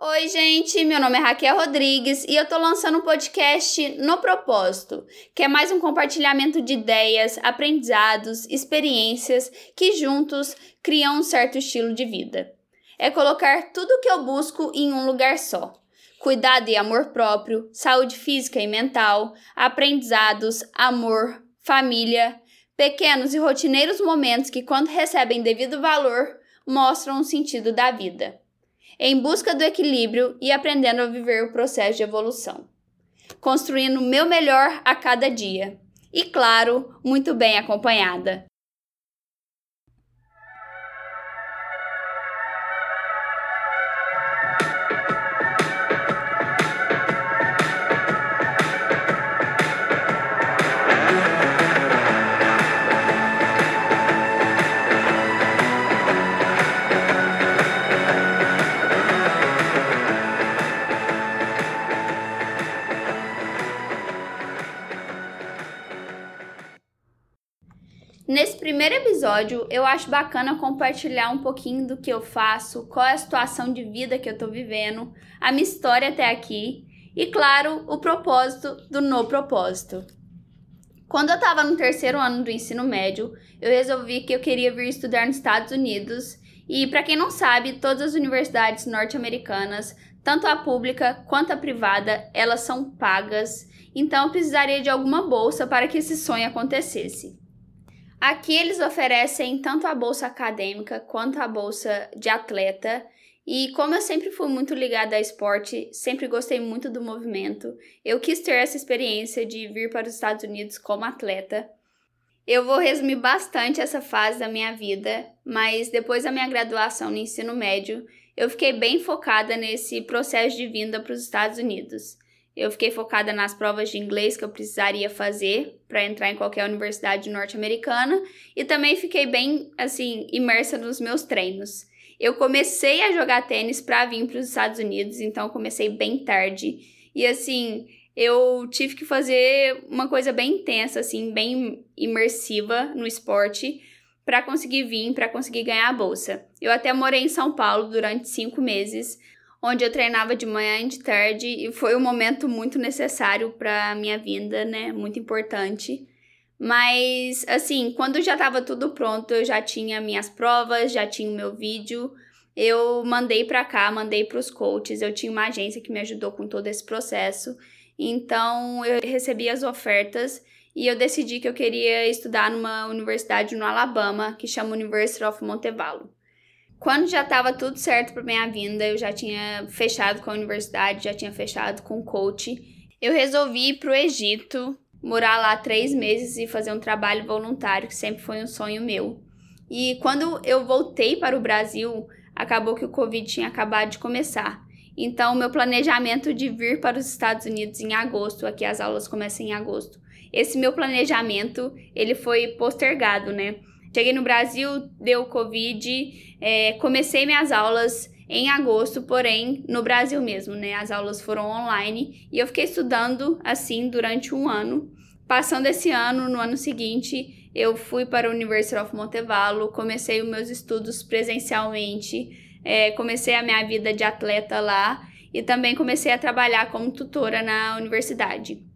Oi, gente, meu nome é Raquel Rodrigues e eu tô lançando um podcast No Propósito, que é mais um compartilhamento de ideias, aprendizados, experiências que juntos criam um certo estilo de vida. É colocar tudo o que eu busco em um lugar só. Cuidado e amor próprio, saúde física e mental, aprendizados, amor, família, pequenos e rotineiros momentos que, quando recebem devido valor, mostram o sentido da vida em busca do equilíbrio e aprendendo a viver o processo de evolução, construindo o meu melhor a cada dia. E claro, muito bem acompanhada. Episódio, eu acho bacana compartilhar um pouquinho do que eu faço, qual é a situação de vida que eu tô vivendo, a minha história até aqui e, claro, o propósito do no propósito. Quando eu estava no terceiro ano do ensino médio, eu resolvi que eu queria vir estudar nos Estados Unidos. E, para quem não sabe, todas as universidades norte-americanas, tanto a pública quanto a privada, elas são pagas. Então, eu precisaria de alguma bolsa para que esse sonho acontecesse. Aqui eles oferecem tanto a bolsa acadêmica quanto a bolsa de atleta. E como eu sempre fui muito ligada a esporte, sempre gostei muito do movimento, eu quis ter essa experiência de vir para os Estados Unidos como atleta. Eu vou resumir bastante essa fase da minha vida, mas depois da minha graduação no ensino médio, eu fiquei bem focada nesse processo de vinda para os Estados Unidos. Eu fiquei focada nas provas de inglês que eu precisaria fazer para entrar em qualquer universidade norte-americana e também fiquei bem assim imersa nos meus treinos. Eu comecei a jogar tênis para vir para os Estados Unidos, então comecei bem tarde e assim eu tive que fazer uma coisa bem intensa, assim, bem imersiva no esporte para conseguir vir, para conseguir ganhar a bolsa. Eu até morei em São Paulo durante cinco meses onde eu treinava de manhã e de tarde e foi um momento muito necessário para minha vinda, né? Muito importante. Mas assim, quando já estava tudo pronto, eu já tinha minhas provas, já tinha o meu vídeo, eu mandei para cá, mandei para os coaches. Eu tinha uma agência que me ajudou com todo esse processo. Então, eu recebi as ofertas e eu decidi que eu queria estudar numa universidade no Alabama, que chama University of Montevallo. Quando já estava tudo certo para minha vinda, eu já tinha fechado com a universidade, já tinha fechado com o coach. Eu resolvi ir para o Egito, morar lá três meses e fazer um trabalho voluntário, que sempre foi um sonho meu. E quando eu voltei para o Brasil, acabou que o Covid tinha acabado de começar. Então, meu planejamento de vir para os Estados Unidos em agosto, aqui as aulas começam em agosto, esse meu planejamento, ele foi postergado, né? Cheguei no Brasil, deu Covid, é, comecei minhas aulas em agosto, porém no Brasil mesmo, né? As aulas foram online e eu fiquei estudando assim durante um ano. Passando esse ano, no ano seguinte, eu fui para a University of Montevallo, comecei os meus estudos presencialmente, é, comecei a minha vida de atleta lá e também comecei a trabalhar como tutora na universidade.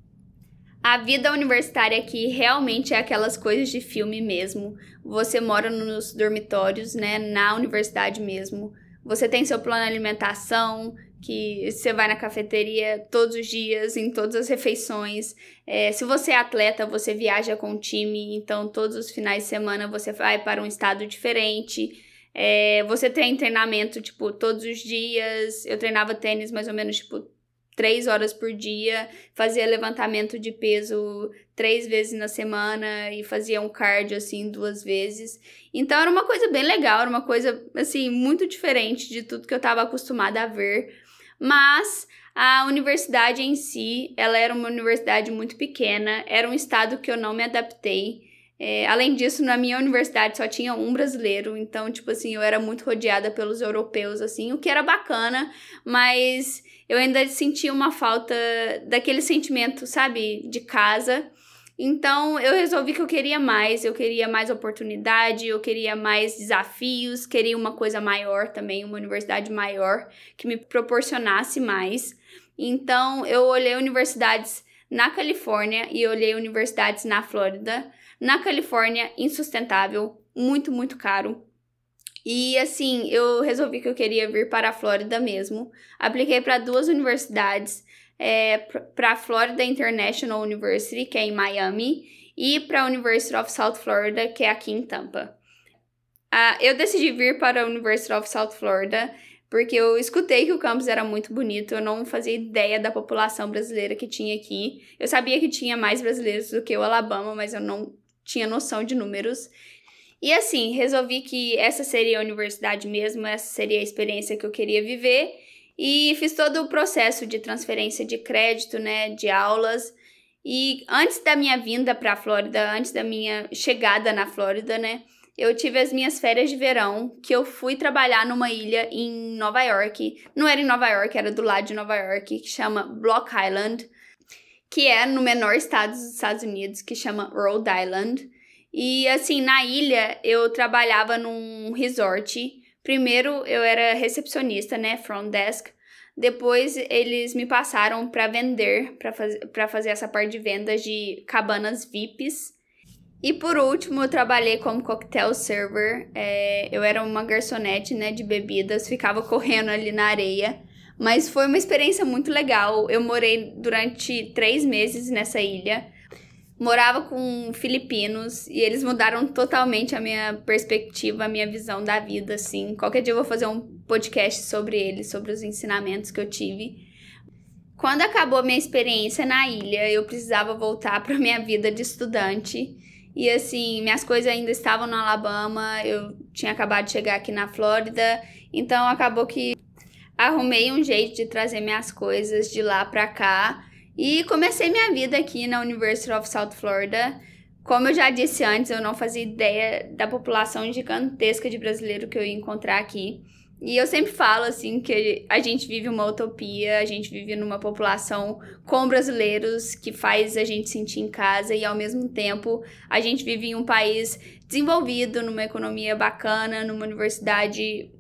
A vida universitária aqui realmente é aquelas coisas de filme mesmo. Você mora nos dormitórios, né, na universidade mesmo. Você tem seu plano de alimentação, que você vai na cafeteria todos os dias, em todas as refeições. É, se você é atleta, você viaja com o time, então todos os finais de semana você vai para um estado diferente. É, você tem treinamento, tipo, todos os dias. Eu treinava tênis mais ou menos, tipo, três horas por dia, fazia levantamento de peso três vezes na semana e fazia um cardio assim duas vezes. Então era uma coisa bem legal, era uma coisa assim muito diferente de tudo que eu estava acostumada a ver. Mas a universidade em si, ela era uma universidade muito pequena, era um estado que eu não me adaptei. É, além disso, na minha universidade só tinha um brasileiro, então, tipo assim, eu era muito rodeada pelos europeus, assim, o que era bacana, mas eu ainda sentia uma falta daquele sentimento, sabe, de casa. Então eu resolvi que eu queria mais, eu queria mais oportunidade, eu queria mais desafios, queria uma coisa maior também, uma universidade maior que me proporcionasse mais. Então eu olhei universidades na Califórnia e olhei universidades na Flórida. Na Califórnia, insustentável, muito, muito caro. E assim, eu resolvi que eu queria vir para a Flórida mesmo. Apliquei para duas universidades é, para a Florida International University, que é em Miami, e para a University of South Florida, que é aqui em Tampa. Ah, eu decidi vir para a University of South Florida porque eu escutei que o campus era muito bonito, eu não fazia ideia da população brasileira que tinha aqui. Eu sabia que tinha mais brasileiros do que o Alabama, mas eu não tinha noção de números. E assim, resolvi que essa seria a universidade mesmo, essa seria a experiência que eu queria viver. E fiz todo o processo de transferência de crédito, né, de aulas. E antes da minha vinda para a Flórida, antes da minha chegada na Flórida, né, eu tive as minhas férias de verão, que eu fui trabalhar numa ilha em Nova York. Não era em Nova York, era do lado de Nova York, que chama Block Island, que é no menor estado dos Estados Unidos, que chama Rhode Island. E assim, na ilha eu trabalhava num resort Primeiro eu era recepcionista, né, front desk. Depois eles me passaram para vender, para faz, fazer essa parte de vendas de cabanas VIPs. E por último, eu trabalhei como cocktail server. É, eu era uma garçonete né, de bebidas, ficava correndo ali na areia. Mas foi uma experiência muito legal. Eu morei durante três meses nessa ilha morava com filipinos e eles mudaram totalmente a minha perspectiva, a minha visão da vida, assim. Qualquer dia eu vou fazer um podcast sobre eles, sobre os ensinamentos que eu tive. Quando acabou a minha experiência na ilha, eu precisava voltar para minha vida de estudante. E assim, minhas coisas ainda estavam no Alabama, eu tinha acabado de chegar aqui na Flórida, então acabou que arrumei um jeito de trazer minhas coisas de lá para cá e comecei minha vida aqui na University of South Florida. Como eu já disse antes, eu não fazia ideia da população gigantesca de brasileiro que eu ia encontrar aqui. E eu sempre falo assim que a gente vive uma utopia, a gente vive numa população com brasileiros que faz a gente sentir em casa e ao mesmo tempo a gente vive em um país desenvolvido, numa economia bacana, numa universidade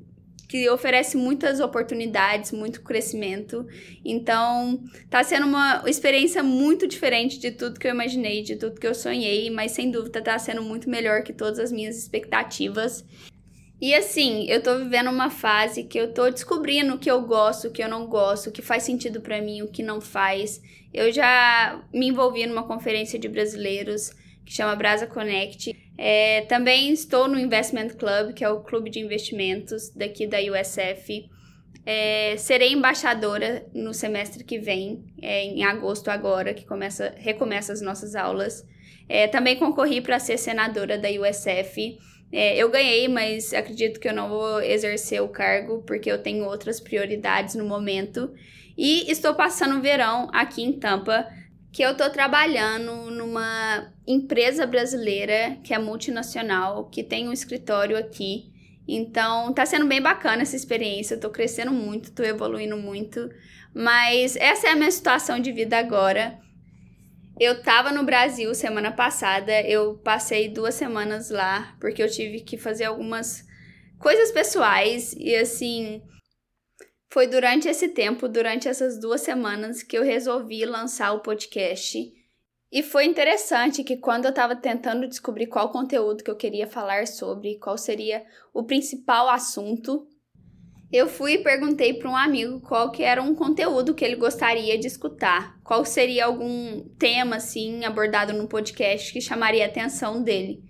que oferece muitas oportunidades, muito crescimento. Então, tá sendo uma experiência muito diferente de tudo que eu imaginei, de tudo que eu sonhei, mas sem dúvida tá sendo muito melhor que todas as minhas expectativas. E assim, eu tô vivendo uma fase que eu tô descobrindo o que eu gosto, o que eu não gosto, o que faz sentido para mim, o que não faz. Eu já me envolvi numa conferência de brasileiros que chama Brasa Connect. É, também estou no Investment Club, que é o clube de investimentos daqui da USF. É, serei embaixadora no semestre que vem, é, em agosto agora, que começa, recomeça as nossas aulas. É, também concorri para ser senadora da USF. É, eu ganhei, mas acredito que eu não vou exercer o cargo, porque eu tenho outras prioridades no momento. E estou passando o verão aqui em Tampa, que eu tô trabalhando numa empresa brasileira que é multinacional, que tem um escritório aqui. Então, tá sendo bem bacana essa experiência. Eu tô crescendo muito, tô evoluindo muito. Mas essa é a minha situação de vida agora. Eu tava no Brasil semana passada, eu passei duas semanas lá, porque eu tive que fazer algumas coisas pessoais e assim foi durante esse tempo, durante essas duas semanas, que eu resolvi lançar o podcast. E foi interessante que quando eu estava tentando descobrir qual conteúdo que eu queria falar sobre, qual seria o principal assunto, eu fui e perguntei para um amigo qual que era um conteúdo que ele gostaria de escutar, qual seria algum tema assim abordado no podcast que chamaria a atenção dele.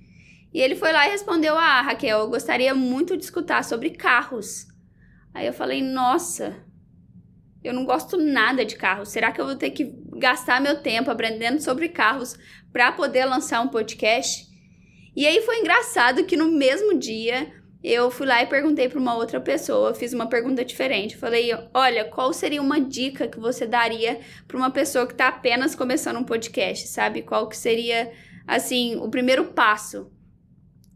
E ele foi lá e respondeu: "Ah, Raquel, eu gostaria muito de escutar sobre carros". Aí eu falei, nossa, eu não gosto nada de carro. Será que eu vou ter que gastar meu tempo aprendendo sobre carros para poder lançar um podcast? E aí foi engraçado que no mesmo dia eu fui lá e perguntei para uma outra pessoa, fiz uma pergunta diferente. Falei: "Olha, qual seria uma dica que você daria para uma pessoa que está apenas começando um podcast, sabe? Qual que seria assim, o primeiro passo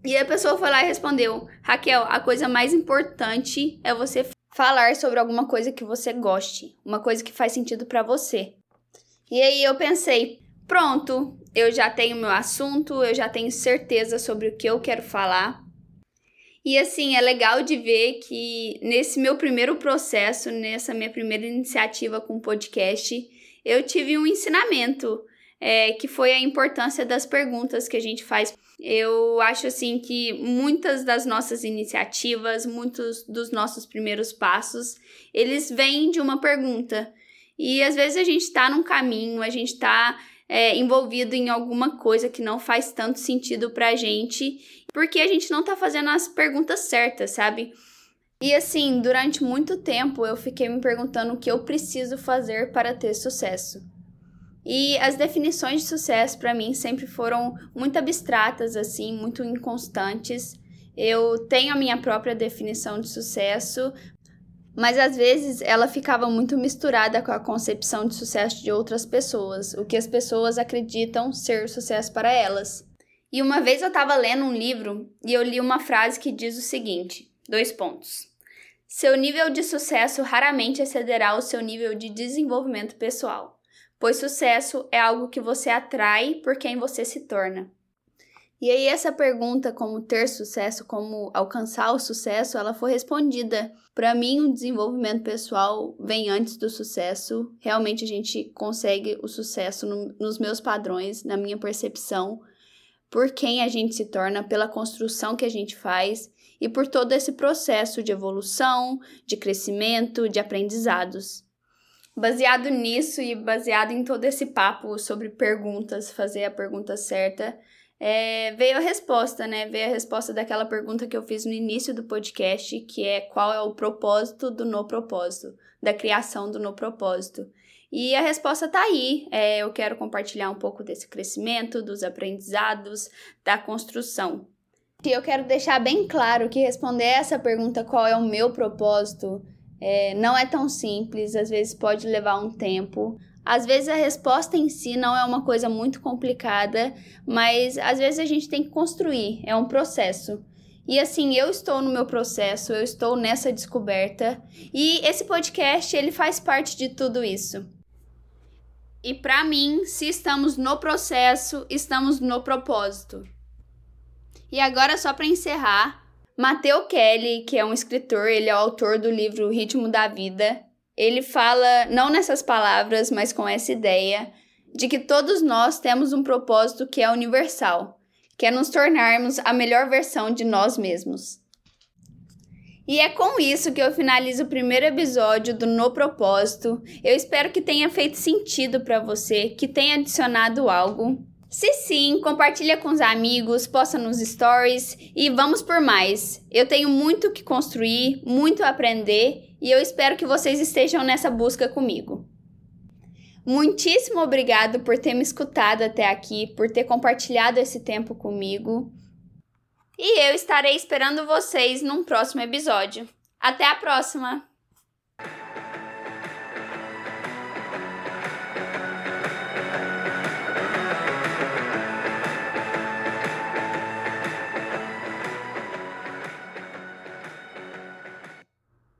e a pessoa foi lá e respondeu: Raquel, a coisa mais importante é você falar sobre alguma coisa que você goste, uma coisa que faz sentido para você. E aí eu pensei: pronto, eu já tenho meu assunto, eu já tenho certeza sobre o que eu quero falar. E assim, é legal de ver que nesse meu primeiro processo, nessa minha primeira iniciativa com podcast, eu tive um ensinamento, é, que foi a importância das perguntas que a gente faz. Eu acho assim que muitas das nossas iniciativas, muitos dos nossos primeiros passos, eles vêm de uma pergunta. E às vezes a gente está num caminho, a gente está é, envolvido em alguma coisa que não faz tanto sentido pra gente, porque a gente não tá fazendo as perguntas certas, sabe? E assim, durante muito tempo eu fiquei me perguntando o que eu preciso fazer para ter sucesso. E as definições de sucesso para mim sempre foram muito abstratas, assim, muito inconstantes. Eu tenho a minha própria definição de sucesso, mas às vezes ela ficava muito misturada com a concepção de sucesso de outras pessoas, o que as pessoas acreditam ser sucesso para elas. E uma vez eu estava lendo um livro e eu li uma frase que diz o seguinte: dois pontos. Seu nível de sucesso raramente excederá o seu nível de desenvolvimento pessoal, pois sucesso é algo que você atrai por quem você se torna. E aí essa pergunta como ter sucesso, como alcançar o sucesso, ela foi respondida. Para mim, o desenvolvimento pessoal vem antes do sucesso. Realmente a gente consegue o sucesso no, nos meus padrões, na minha percepção, por quem a gente se torna, pela construção que a gente faz e por todo esse processo de evolução, de crescimento, de aprendizados. Baseado nisso e baseado em todo esse papo sobre perguntas, fazer a pergunta certa, é, veio a resposta, né? Veio a resposta daquela pergunta que eu fiz no início do podcast, que é qual é o propósito do no propósito, da criação do no propósito. E a resposta tá aí. É, eu quero compartilhar um pouco desse crescimento, dos aprendizados, da construção. E eu quero deixar bem claro que responder essa pergunta, qual é o meu propósito, é, não é tão simples, às vezes pode levar um tempo. Às vezes a resposta em si não é uma coisa muito complicada, mas às vezes a gente tem que construir, é um processo. E assim, eu estou no meu processo, eu estou nessa descoberta, e esse podcast ele faz parte de tudo isso. E para mim, se estamos no processo, estamos no propósito. E agora só para encerrar, Mateo Kelly, que é um escritor, ele é o autor do livro O Ritmo da Vida, ele fala, não nessas palavras, mas com essa ideia, de que todos nós temos um propósito que é universal, que é nos tornarmos a melhor versão de nós mesmos. E é com isso que eu finalizo o primeiro episódio do No Propósito. Eu espero que tenha feito sentido para você, que tenha adicionado algo. Se sim, compartilha com os amigos, posta nos stories e vamos por mais. Eu tenho muito que construir, muito a aprender e eu espero que vocês estejam nessa busca comigo. Muitíssimo obrigado por ter me escutado até aqui, por ter compartilhado esse tempo comigo. E eu estarei esperando vocês num próximo episódio. Até a próxima!